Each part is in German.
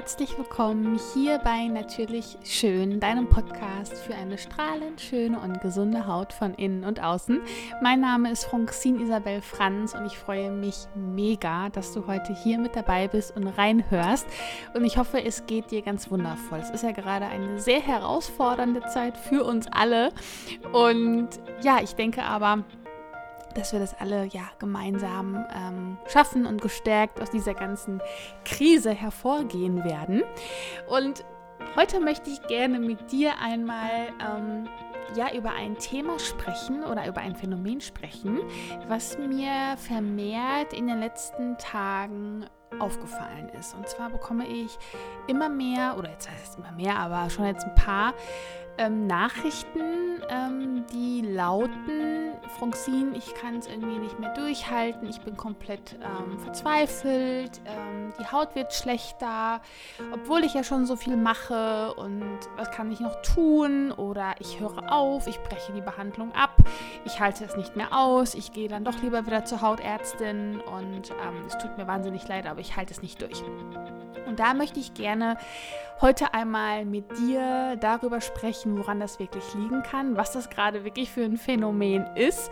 herzlich willkommen hier bei Natürlich Schön, deinem Podcast für eine strahlend schöne und gesunde Haut von innen und außen. Mein Name ist Francine Isabel Franz und ich freue mich mega, dass du heute hier mit dabei bist und reinhörst. Und ich hoffe, es geht dir ganz wundervoll. Es ist ja gerade eine sehr herausfordernde Zeit für uns alle. Und ja, ich denke aber, dass wir das alle ja gemeinsam ähm, schaffen und gestärkt aus dieser ganzen Krise hervorgehen werden. Und heute möchte ich gerne mit dir einmal ähm, ja über ein Thema sprechen oder über ein Phänomen sprechen, was mir vermehrt in den letzten Tagen aufgefallen ist. Und zwar bekomme ich immer mehr, oder jetzt heißt es immer mehr, aber schon jetzt ein paar ähm, Nachrichten, ähm, die lauten, Francine, ich kann es irgendwie nicht mehr durchhalten, ich bin komplett ähm, verzweifelt, ähm, die Haut wird schlechter, obwohl ich ja schon so viel mache und was kann ich noch tun oder ich höre auf, ich breche die Behandlung ab, ich halte es nicht mehr aus, ich gehe dann doch lieber wieder zur Hautärztin und ähm, es tut mir wahnsinnig leid, aber ich halte es nicht durch. Und da möchte ich gerne heute einmal mit dir darüber sprechen, woran das wirklich liegen kann, was das gerade wirklich für ein Phänomen ist.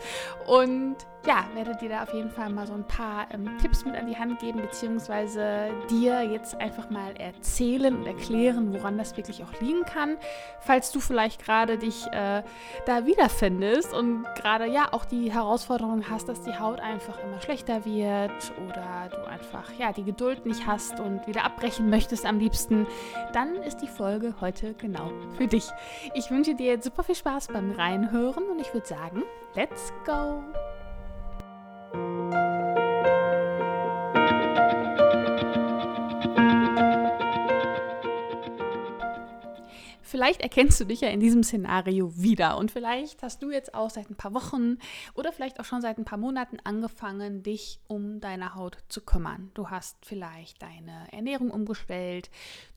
Und ja, werde dir da auf jeden Fall mal so ein paar ähm, Tipps mit an die Hand geben, beziehungsweise dir jetzt einfach mal erzählen und erklären, woran das wirklich auch liegen kann. Falls du vielleicht gerade dich äh, da wiederfindest und gerade ja auch die Herausforderung hast, dass die Haut einfach immer schlechter wird oder du einfach ja die Geduld nicht hast und wieder abbrechen möchtest am liebsten, dann ist die Folge heute genau für dich. Ich wünsche dir jetzt super viel Spaß beim Reinhören und ich würde sagen, let's go! Vielleicht erkennst du dich ja in diesem Szenario wieder und vielleicht hast du jetzt auch seit ein paar Wochen oder vielleicht auch schon seit ein paar Monaten angefangen, dich um deine Haut zu kümmern. Du hast vielleicht deine Ernährung umgestellt,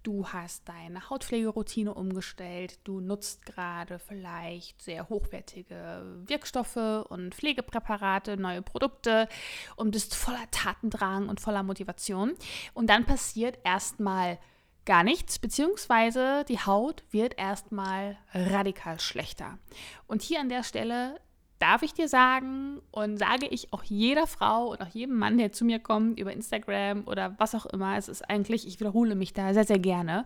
du hast deine Hautpflegeroutine umgestellt, du nutzt gerade vielleicht sehr hochwertige Wirkstoffe und Pflegepräparate, neue Produkte und bist voller Tatendrang und voller Motivation. Und dann passiert erstmal gar nichts, beziehungsweise die Haut wird erstmal radikal schlechter. Und hier an der Stelle darf ich dir sagen und sage ich auch jeder Frau und auch jedem Mann, der zu mir kommt über Instagram oder was auch immer, es ist eigentlich, ich wiederhole mich da sehr, sehr gerne,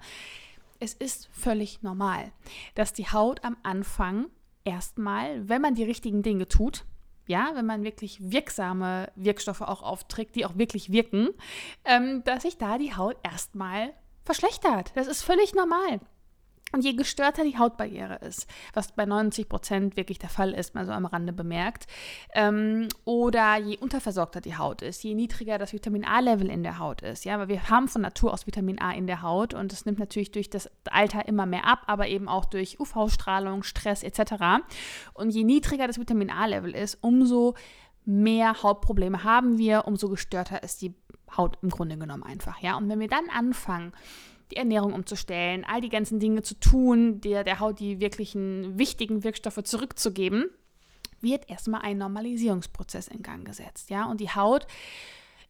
es ist völlig normal, dass die Haut am Anfang erstmal, wenn man die richtigen Dinge tut, ja, wenn man wirklich wirksame Wirkstoffe auch aufträgt, die auch wirklich wirken, ähm, dass sich da die Haut erstmal verschlechtert. Das ist völlig normal. Und je gestörter die Hautbarriere ist, was bei 90 Prozent wirklich der Fall ist, mal so am Rande bemerkt, ähm, oder je unterversorgter die Haut ist, je niedriger das Vitamin A-Level in der Haut ist, ja, weil wir haben von Natur aus Vitamin A in der Haut und das nimmt natürlich durch das Alter immer mehr ab, aber eben auch durch UV-Strahlung, Stress etc. Und je niedriger das Vitamin A-Level ist, umso mehr Hautprobleme haben wir, umso gestörter ist die Haut im Grunde genommen einfach, ja. Und wenn wir dann anfangen, die Ernährung umzustellen, all die ganzen Dinge zu tun, der, der Haut die wirklichen wichtigen Wirkstoffe zurückzugeben, wird erstmal ein Normalisierungsprozess in Gang gesetzt, ja. Und die Haut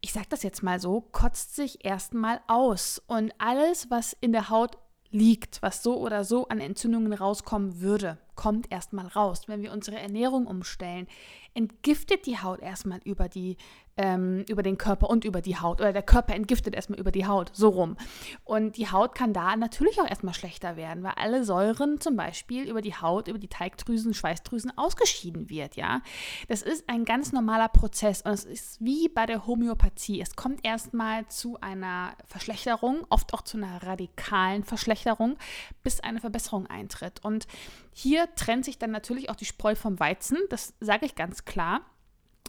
ich sage das jetzt mal so, kotzt sich erstmal aus. Und alles, was in der Haut liegt, was so oder so an Entzündungen rauskommen würde, kommt erstmal raus. Wenn wir unsere Ernährung umstellen, entgiftet die Haut erstmal über die ähm, über den Körper und über die Haut. Oder der Körper entgiftet erstmal über die Haut, so rum. Und die Haut kann da natürlich auch erstmal schlechter werden, weil alle Säuren zum Beispiel über die Haut, über die Teigdrüsen, Schweißdrüsen ausgeschieden wird, ja. Das ist ein ganz normaler Prozess und es ist wie bei der Homöopathie. Es kommt erstmal zu einer Verschlechterung, oft auch zu einer radikalen Verschlechterung, bis eine Verbesserung eintritt. Und hier trennt sich dann natürlich auch die Spreu vom Weizen, das sage ich ganz klar.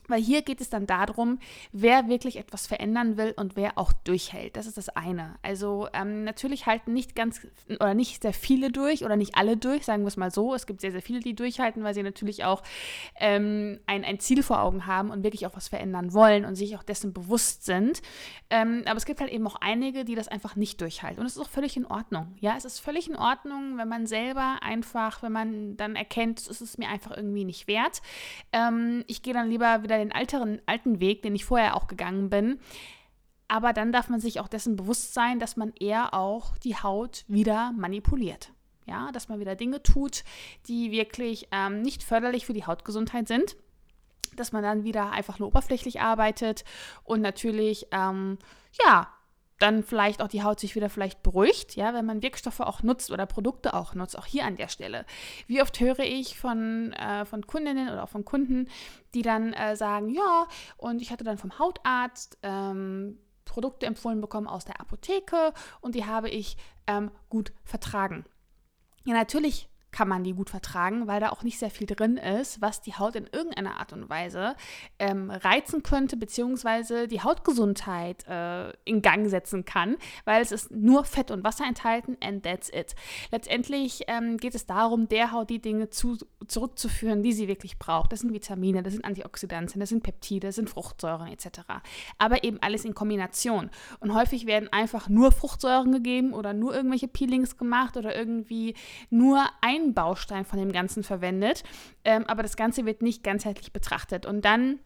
Weil hier geht es dann darum, wer wirklich etwas verändern will und wer auch durchhält. Das ist das eine. Also ähm, natürlich halten nicht ganz oder nicht sehr viele durch oder nicht alle durch, sagen wir es mal so. Es gibt sehr, sehr viele, die durchhalten, weil sie natürlich auch ähm, ein, ein Ziel vor Augen haben und wirklich auch was verändern wollen und sich auch dessen bewusst sind. Ähm, aber es gibt halt eben auch einige, die das einfach nicht durchhalten. Und es ist auch völlig in Ordnung. Ja, es ist völlig in Ordnung, wenn man selber einfach, wenn man dann erkennt, es ist mir einfach irgendwie nicht wert. Ähm, ich gehe dann lieber wieder den alteren, alten Weg, den ich vorher auch gegangen bin, aber dann darf man sich auch dessen bewusst sein, dass man eher auch die Haut wieder manipuliert. Ja, dass man wieder Dinge tut, die wirklich ähm, nicht förderlich für die Hautgesundheit sind. Dass man dann wieder einfach nur oberflächlich arbeitet und natürlich, ähm, ja, dann vielleicht auch die Haut sich wieder vielleicht beruhigt, ja, wenn man Wirkstoffe auch nutzt oder Produkte auch nutzt, auch hier an der Stelle. Wie oft höre ich von, äh, von Kundinnen oder auch von Kunden, die dann äh, sagen, ja, und ich hatte dann vom Hautarzt ähm, Produkte empfohlen bekommen aus der Apotheke und die habe ich ähm, gut vertragen. Ja, natürlich kann man die gut vertragen, weil da auch nicht sehr viel drin ist, was die Haut in irgendeiner Art und Weise ähm, reizen könnte, beziehungsweise die Hautgesundheit äh, in Gang setzen kann, weil es ist nur Fett und Wasser enthalten and that's it. Letztendlich ähm, geht es darum, der Haut die Dinge zu, zurückzuführen, die sie wirklich braucht. Das sind Vitamine, das sind Antioxidantien, das sind Peptide, das sind Fruchtsäuren etc. Aber eben alles in Kombination. Und häufig werden einfach nur Fruchtsäuren gegeben oder nur irgendwelche Peelings gemacht oder irgendwie nur ein ein Baustein von dem Ganzen verwendet, ähm, aber das Ganze wird nicht ganzheitlich betrachtet. Und dann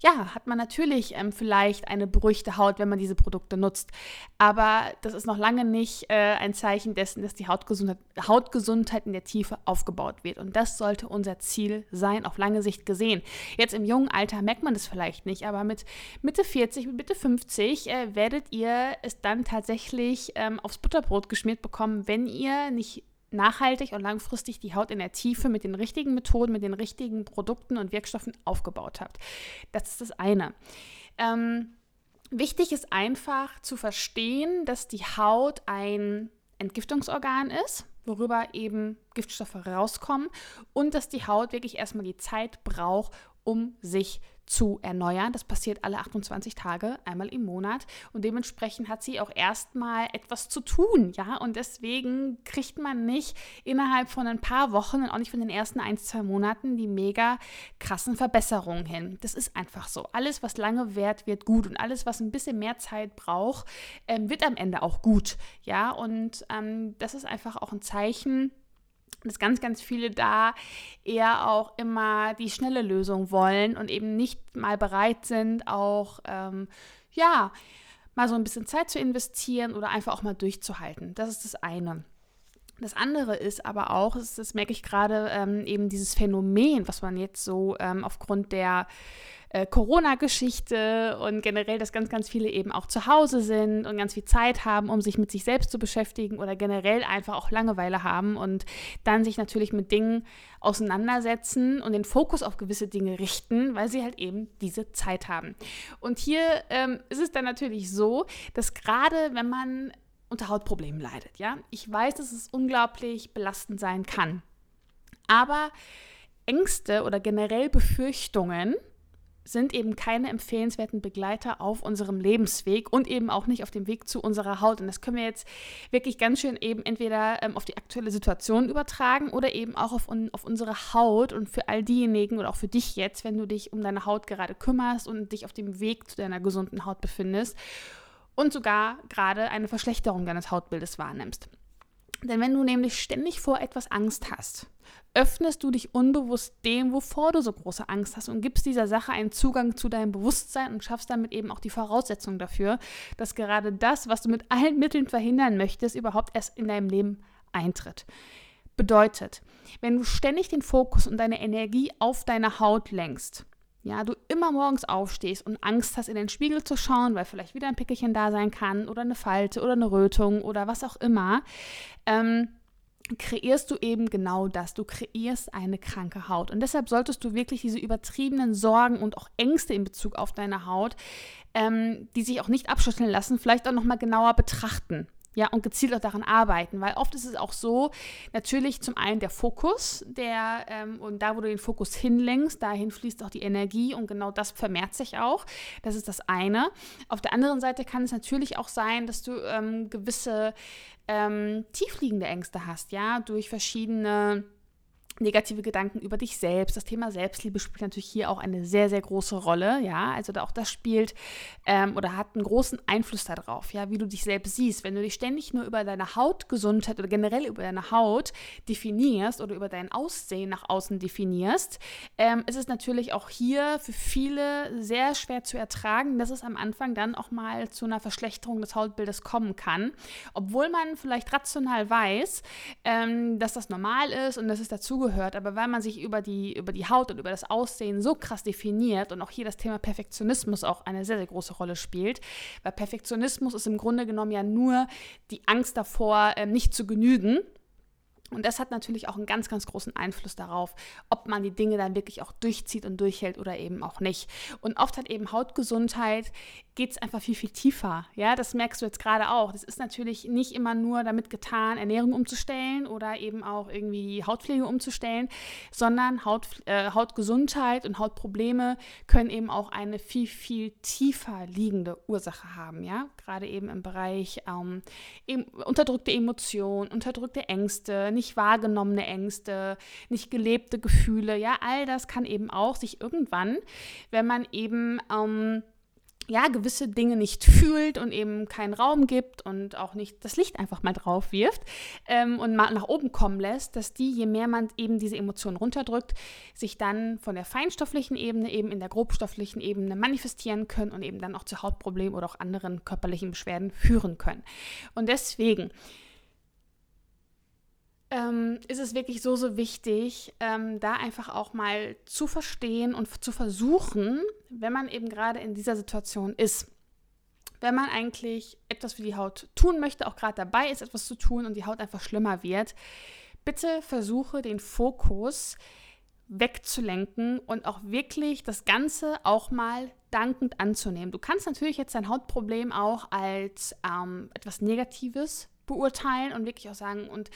ja, hat man natürlich ähm, vielleicht eine beruhigte Haut, wenn man diese Produkte nutzt. Aber das ist noch lange nicht äh, ein Zeichen dessen, dass die Hautgesundheit, Hautgesundheit in der Tiefe aufgebaut wird. Und das sollte unser Ziel sein, auf lange Sicht gesehen. Jetzt im jungen Alter merkt man das vielleicht nicht, aber mit Mitte 40, mit Mitte 50 äh, werdet ihr es dann tatsächlich ähm, aufs Butterbrot geschmiert bekommen, wenn ihr nicht nachhaltig und langfristig die Haut in der Tiefe mit den richtigen Methoden, mit den richtigen Produkten und Wirkstoffen aufgebaut habt. Das ist das eine. Ähm, wichtig ist einfach zu verstehen, dass die Haut ein Entgiftungsorgan ist, worüber eben Giftstoffe rauskommen und dass die Haut wirklich erstmal die Zeit braucht, um sich zu erneuern. Das passiert alle 28 Tage, einmal im Monat. Und dementsprechend hat sie auch erstmal etwas zu tun, ja. Und deswegen kriegt man nicht innerhalb von ein paar Wochen und auch nicht von den ersten ein, zwei Monaten die mega krassen Verbesserungen hin. Das ist einfach so. Alles, was lange währt, wird gut. Und alles, was ein bisschen mehr Zeit braucht, ähm, wird am Ende auch gut, ja. Und ähm, das ist einfach auch ein Zeichen, dass ganz, ganz viele da eher auch immer die schnelle Lösung wollen und eben nicht mal bereit sind, auch, ähm, ja, mal so ein bisschen Zeit zu investieren oder einfach auch mal durchzuhalten. Das ist das eine. Das andere ist aber auch, das, merke ich gerade, ähm, eben dieses Phänomen, was man jetzt so ähm, aufgrund der äh, Corona-Geschichte und generell, dass ganz, ganz viele eben auch zu Hause sind und ganz viel Zeit haben, um sich mit sich selbst zu beschäftigen oder generell einfach auch Langeweile haben und dann sich natürlich mit Dingen auseinandersetzen und den Fokus auf gewisse Dinge richten, weil sie halt eben diese Zeit haben. Und hier ähm, ist es dann natürlich so, dass gerade wenn man unter Hautproblemen leidet, ja, ich weiß, dass es unglaublich belastend sein kann. Aber Ängste oder generell Befürchtungen sind eben keine empfehlenswerten Begleiter auf unserem Lebensweg und eben auch nicht auf dem Weg zu unserer Haut. Und das können wir jetzt wirklich ganz schön eben entweder ähm, auf die aktuelle Situation übertragen oder eben auch auf, un auf unsere Haut und für all diejenigen oder auch für dich jetzt, wenn du dich um deine Haut gerade kümmerst und dich auf dem Weg zu deiner gesunden Haut befindest und sogar gerade eine Verschlechterung deines Hautbildes wahrnimmst. Denn wenn du nämlich ständig vor etwas Angst hast, öffnest du dich unbewusst dem, wovor du so große Angst hast und gibst dieser Sache einen Zugang zu deinem Bewusstsein und schaffst damit eben auch die Voraussetzung dafür, dass gerade das, was du mit allen Mitteln verhindern möchtest, überhaupt erst in deinem Leben eintritt. Bedeutet, wenn du ständig den Fokus und deine Energie auf deine Haut lenkst, ja, du immer morgens aufstehst und Angst hast, in den Spiegel zu schauen, weil vielleicht wieder ein Pickelchen da sein kann oder eine Falte oder eine Rötung oder was auch immer, ähm, kreierst du eben genau das. Du kreierst eine kranke Haut. Und deshalb solltest du wirklich diese übertriebenen Sorgen und auch Ängste in Bezug auf deine Haut, ähm, die sich auch nicht abschütteln lassen, vielleicht auch nochmal genauer betrachten. Ja, und gezielt auch daran arbeiten, weil oft ist es auch so, natürlich zum einen der Fokus, der ähm, und da, wo du den Fokus hinlenkst, dahin fließt auch die Energie und genau das vermehrt sich auch. Das ist das eine. Auf der anderen Seite kann es natürlich auch sein, dass du ähm, gewisse ähm, tiefliegende Ängste hast, ja, durch verschiedene negative Gedanken über dich selbst. Das Thema Selbstliebe spielt natürlich hier auch eine sehr, sehr große Rolle. Ja, also auch das spielt ähm, oder hat einen großen Einfluss darauf, ja, wie du dich selbst siehst. Wenn du dich ständig nur über deine Hautgesundheit oder generell über deine Haut definierst oder über dein Aussehen nach außen definierst, ähm, ist es natürlich auch hier für viele sehr schwer zu ertragen, dass es am Anfang dann auch mal zu einer Verschlechterung des Hautbildes kommen kann, obwohl man vielleicht rational weiß, ähm, dass das normal ist und dass es dazugehört dazugehört, aber weil man sich über die, über die Haut und über das Aussehen so krass definiert und auch hier das Thema Perfektionismus auch eine sehr, sehr große Rolle spielt, weil Perfektionismus ist im Grunde genommen ja nur die Angst davor, ähm, nicht zu genügen und das hat natürlich auch einen ganz, ganz großen Einfluss darauf, ob man die Dinge dann wirklich auch durchzieht und durchhält oder eben auch nicht. Und oft hat eben Hautgesundheit, geht es einfach viel, viel tiefer. Ja, das merkst du jetzt gerade auch. Das ist natürlich nicht immer nur damit getan, Ernährung umzustellen oder eben auch irgendwie Hautpflege umzustellen, sondern Haut, äh, Hautgesundheit und Hautprobleme können eben auch eine viel, viel tiefer liegende Ursache haben. Ja, gerade eben im Bereich ähm, eben unterdrückte Emotionen, unterdrückte Ängste, nicht wahrgenommene Ängste, nicht gelebte Gefühle, ja, all das kann eben auch sich irgendwann, wenn man eben ähm, ja, gewisse Dinge nicht fühlt und eben keinen Raum gibt und auch nicht das Licht einfach mal drauf wirft ähm, und mal nach oben kommen lässt, dass die, je mehr man eben diese Emotionen runterdrückt, sich dann von der feinstofflichen Ebene eben in der grobstofflichen Ebene manifestieren können und eben dann auch zu Hautproblemen oder auch anderen körperlichen Beschwerden führen können. Und deswegen ähm, ist es wirklich so, so wichtig, ähm, da einfach auch mal zu verstehen und zu versuchen, wenn man eben gerade in dieser Situation ist. Wenn man eigentlich etwas für die Haut tun möchte, auch gerade dabei ist, etwas zu tun und die Haut einfach schlimmer wird, bitte versuche den Fokus wegzulenken und auch wirklich das Ganze auch mal dankend anzunehmen. Du kannst natürlich jetzt dein Hautproblem auch als ähm, etwas Negatives beurteilen und wirklich auch sagen und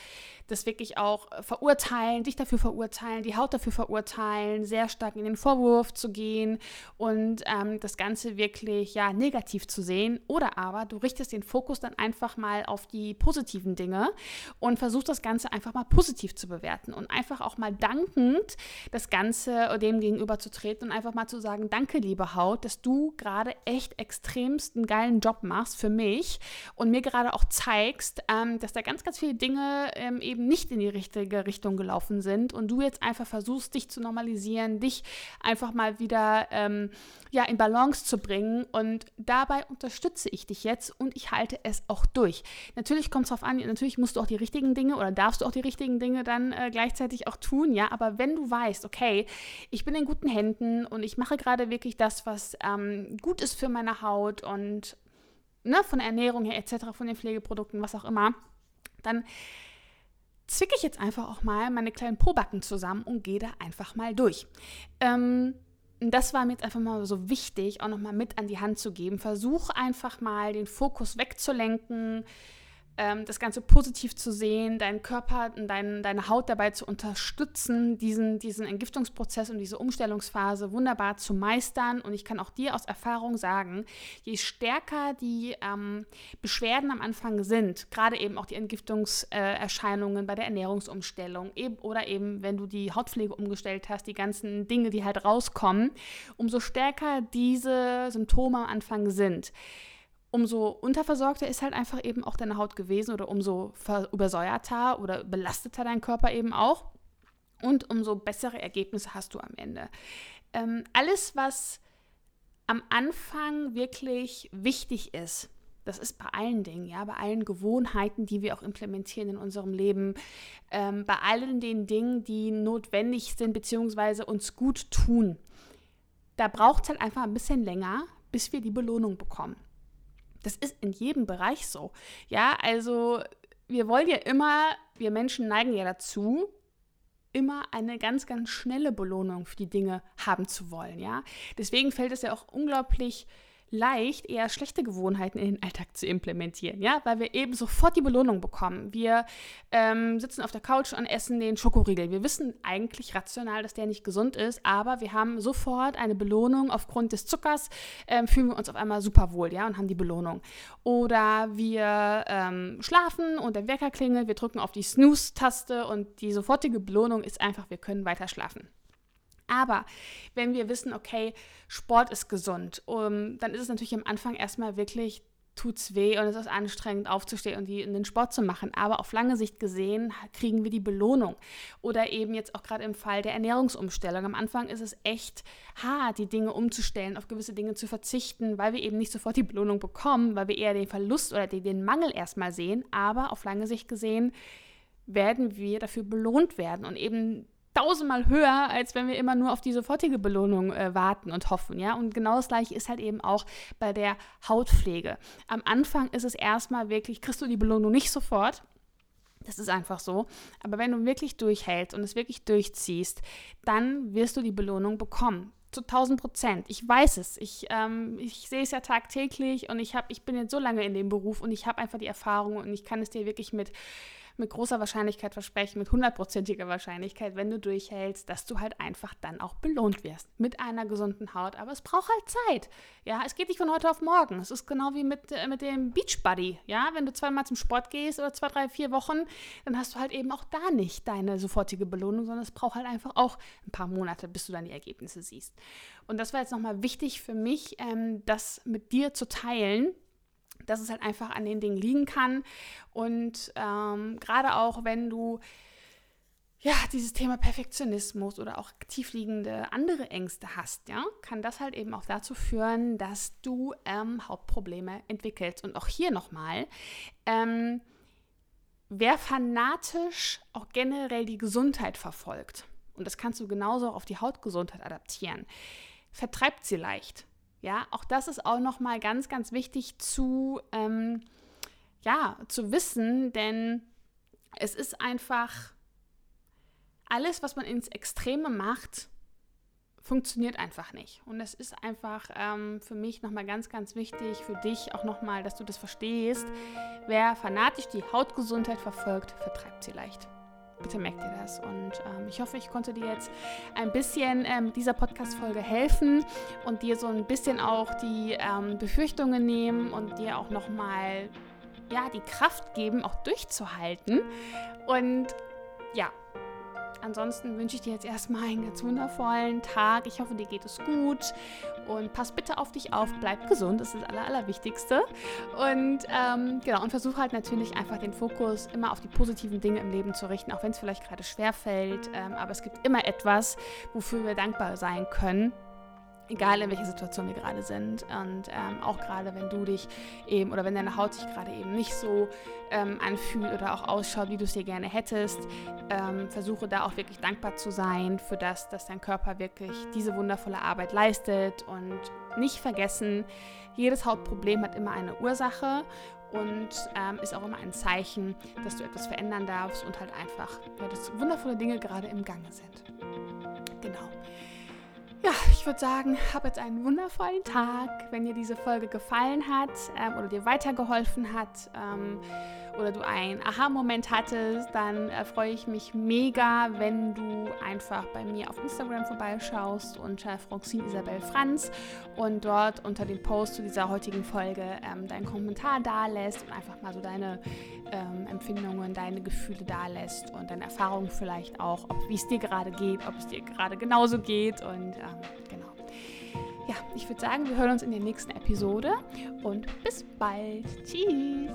das wirklich auch äh, verurteilen, dich dafür verurteilen, die Haut dafür verurteilen, sehr stark in den Vorwurf zu gehen und ähm, das Ganze wirklich ja negativ zu sehen. Oder aber du richtest den Fokus dann einfach mal auf die positiven Dinge und versuchst das Ganze einfach mal positiv zu bewerten und einfach auch mal dankend das Ganze dem gegenüber zu treten und einfach mal zu sagen, danke liebe Haut, dass du gerade echt extremst einen geilen Job machst für mich und mir gerade auch zeigst, ähm, dass da ganz, ganz viele Dinge ähm, eben nicht in die richtige Richtung gelaufen sind und du jetzt einfach versuchst, dich zu normalisieren, dich einfach mal wieder ähm, ja, in Balance zu bringen und dabei unterstütze ich dich jetzt und ich halte es auch durch. Natürlich kommt es darauf an, natürlich musst du auch die richtigen Dinge oder darfst du auch die richtigen Dinge dann äh, gleichzeitig auch tun, ja, aber wenn du weißt, okay, ich bin in guten Händen und ich mache gerade wirklich das, was ähm, gut ist für meine Haut und ne, von der Ernährung her etc., von den Pflegeprodukten, was auch immer, dann zwicke ich jetzt einfach auch mal meine kleinen Probacken zusammen und gehe da einfach mal durch. Ähm, das war mir jetzt einfach mal so wichtig, auch nochmal mit an die Hand zu geben. Versuch einfach mal den Fokus wegzulenken ähm, das Ganze positiv zu sehen, deinen Körper und dein, deine Haut dabei zu unterstützen, diesen, diesen Entgiftungsprozess und diese Umstellungsphase wunderbar zu meistern. Und ich kann auch dir aus Erfahrung sagen, je stärker die ähm, Beschwerden am Anfang sind, gerade eben auch die Entgiftungserscheinungen äh, bei der Ernährungsumstellung eben, oder eben, wenn du die Hautpflege umgestellt hast, die ganzen Dinge, die halt rauskommen, umso stärker diese Symptome am Anfang sind, umso unterversorgter ist halt einfach eben auch deine Haut gewesen oder umso übersäuerter oder belasteter dein Körper eben auch. Und umso bessere Ergebnisse hast du am Ende. Ähm, alles, was am Anfang wirklich wichtig ist, das ist bei allen Dingen, ja, bei allen Gewohnheiten, die wir auch implementieren in unserem Leben, ähm, bei allen den Dingen, die notwendig sind, beziehungsweise uns gut tun. Da braucht es halt einfach ein bisschen länger, bis wir die Belohnung bekommen. Das ist in jedem Bereich so. Ja, also wir wollen ja immer, wir Menschen neigen ja dazu, immer eine ganz, ganz schnelle Belohnung für die Dinge haben zu wollen. Ja, deswegen fällt es ja auch unglaublich leicht, eher schlechte Gewohnheiten in den Alltag zu implementieren, ja, weil wir eben sofort die Belohnung bekommen. Wir ähm, sitzen auf der Couch und essen den Schokoriegel. Wir wissen eigentlich rational, dass der nicht gesund ist, aber wir haben sofort eine Belohnung aufgrund des Zuckers, ähm, fühlen wir uns auf einmal super wohl, ja, und haben die Belohnung. Oder wir ähm, schlafen und der Wecker klingelt, wir drücken auf die Snooze-Taste und die sofortige Belohnung ist einfach, wir können weiter schlafen. Aber wenn wir wissen, okay, Sport ist gesund, um, dann ist es natürlich am Anfang erstmal wirklich tut's weh und es ist anstrengend aufzustehen und die, in den Sport zu machen. Aber auf lange Sicht gesehen kriegen wir die Belohnung. Oder eben jetzt auch gerade im Fall der Ernährungsumstellung. Am Anfang ist es echt hart, die Dinge umzustellen, auf gewisse Dinge zu verzichten, weil wir eben nicht sofort die Belohnung bekommen, weil wir eher den Verlust oder den, den Mangel erstmal sehen. Aber auf lange Sicht gesehen werden wir dafür belohnt werden und eben tausendmal höher, als wenn wir immer nur auf die sofortige Belohnung äh, warten und hoffen, ja. Und genau das gleiche ist halt eben auch bei der Hautpflege. Am Anfang ist es erstmal wirklich, kriegst du die Belohnung nicht sofort. Das ist einfach so. Aber wenn du wirklich durchhältst und es wirklich durchziehst, dann wirst du die Belohnung bekommen. Zu 1000 Prozent. Ich weiß es. Ich, ähm, ich sehe es ja tagtäglich und ich, hab, ich bin jetzt so lange in dem Beruf und ich habe einfach die Erfahrung und ich kann es dir wirklich mit mit großer Wahrscheinlichkeit versprechen, mit hundertprozentiger Wahrscheinlichkeit, wenn du durchhältst, dass du halt einfach dann auch belohnt wirst mit einer gesunden Haut. Aber es braucht halt Zeit. Ja, es geht nicht von heute auf morgen. Es ist genau wie mit, äh, mit dem Beachbuddy. Ja, wenn du zweimal zum Sport gehst oder zwei, drei, vier Wochen, dann hast du halt eben auch da nicht deine sofortige Belohnung, sondern es braucht halt einfach auch ein paar Monate, bis du dann die Ergebnisse siehst. Und das war jetzt nochmal wichtig für mich, ähm, das mit dir zu teilen dass es halt einfach an den Dingen liegen kann. Und ähm, gerade auch, wenn du ja, dieses Thema Perfektionismus oder auch tiefliegende andere Ängste hast, ja, kann das halt eben auch dazu führen, dass du ähm, Hautprobleme entwickelst. Und auch hier nochmal, ähm, wer fanatisch auch generell die Gesundheit verfolgt, und das kannst du genauso auch auf die Hautgesundheit adaptieren, vertreibt sie leicht. Ja, auch das ist auch nochmal ganz, ganz wichtig zu, ähm, ja, zu wissen, denn es ist einfach alles, was man ins Extreme macht, funktioniert einfach nicht. Und es ist einfach ähm, für mich nochmal ganz, ganz wichtig, für dich auch nochmal, dass du das verstehst. Wer fanatisch die Hautgesundheit verfolgt, vertreibt sie leicht. Bitte merkt ihr das. Und ähm, ich hoffe, ich konnte dir jetzt ein bisschen ähm, dieser Podcast-Folge helfen und dir so ein bisschen auch die ähm, Befürchtungen nehmen und dir auch nochmal ja, die Kraft geben, auch durchzuhalten. Und ja, Ansonsten wünsche ich dir jetzt erstmal einen ganz wundervollen Tag. Ich hoffe, dir geht es gut und pass bitte auf dich auf, bleib gesund, das ist das Aller, Allerwichtigste. Und ähm, genau, und versuche halt natürlich einfach den Fokus immer auf die positiven Dinge im Leben zu richten, auch wenn es vielleicht gerade schwer fällt. Ähm, aber es gibt immer etwas, wofür wir dankbar sein können egal in welcher Situation wir gerade sind. Und ähm, auch gerade wenn du dich eben oder wenn deine Haut sich gerade eben nicht so ähm, anfühlt oder auch ausschaut, wie du es dir gerne hättest, ähm, versuche da auch wirklich dankbar zu sein für das, dass dein Körper wirklich diese wundervolle Arbeit leistet und nicht vergessen, jedes Hautproblem hat immer eine Ursache und ähm, ist auch immer ein Zeichen, dass du etwas verändern darfst und halt einfach, ja, dass wundervolle Dinge gerade im Gange sind. Genau. Ja, ich würde sagen, hab jetzt einen wundervollen Tag. Wenn dir diese Folge gefallen hat ähm, oder dir weitergeholfen hat ähm, oder du einen Aha-Moment hattest, dann äh, freue ich mich mega, wenn du einfach bei mir auf Instagram vorbeischaust unter Froxin Isabel Franz und dort unter dem Post zu dieser heutigen Folge ähm, deinen Kommentar da lässt und einfach mal so deine ähm, Empfindungen, deine Gefühle da lässt und deine Erfahrungen vielleicht auch, wie es dir gerade geht, ob es dir gerade genauso geht und ähm, genau. Ja, ich würde sagen, wir hören uns in der nächsten Episode und bis bald. Tschüss.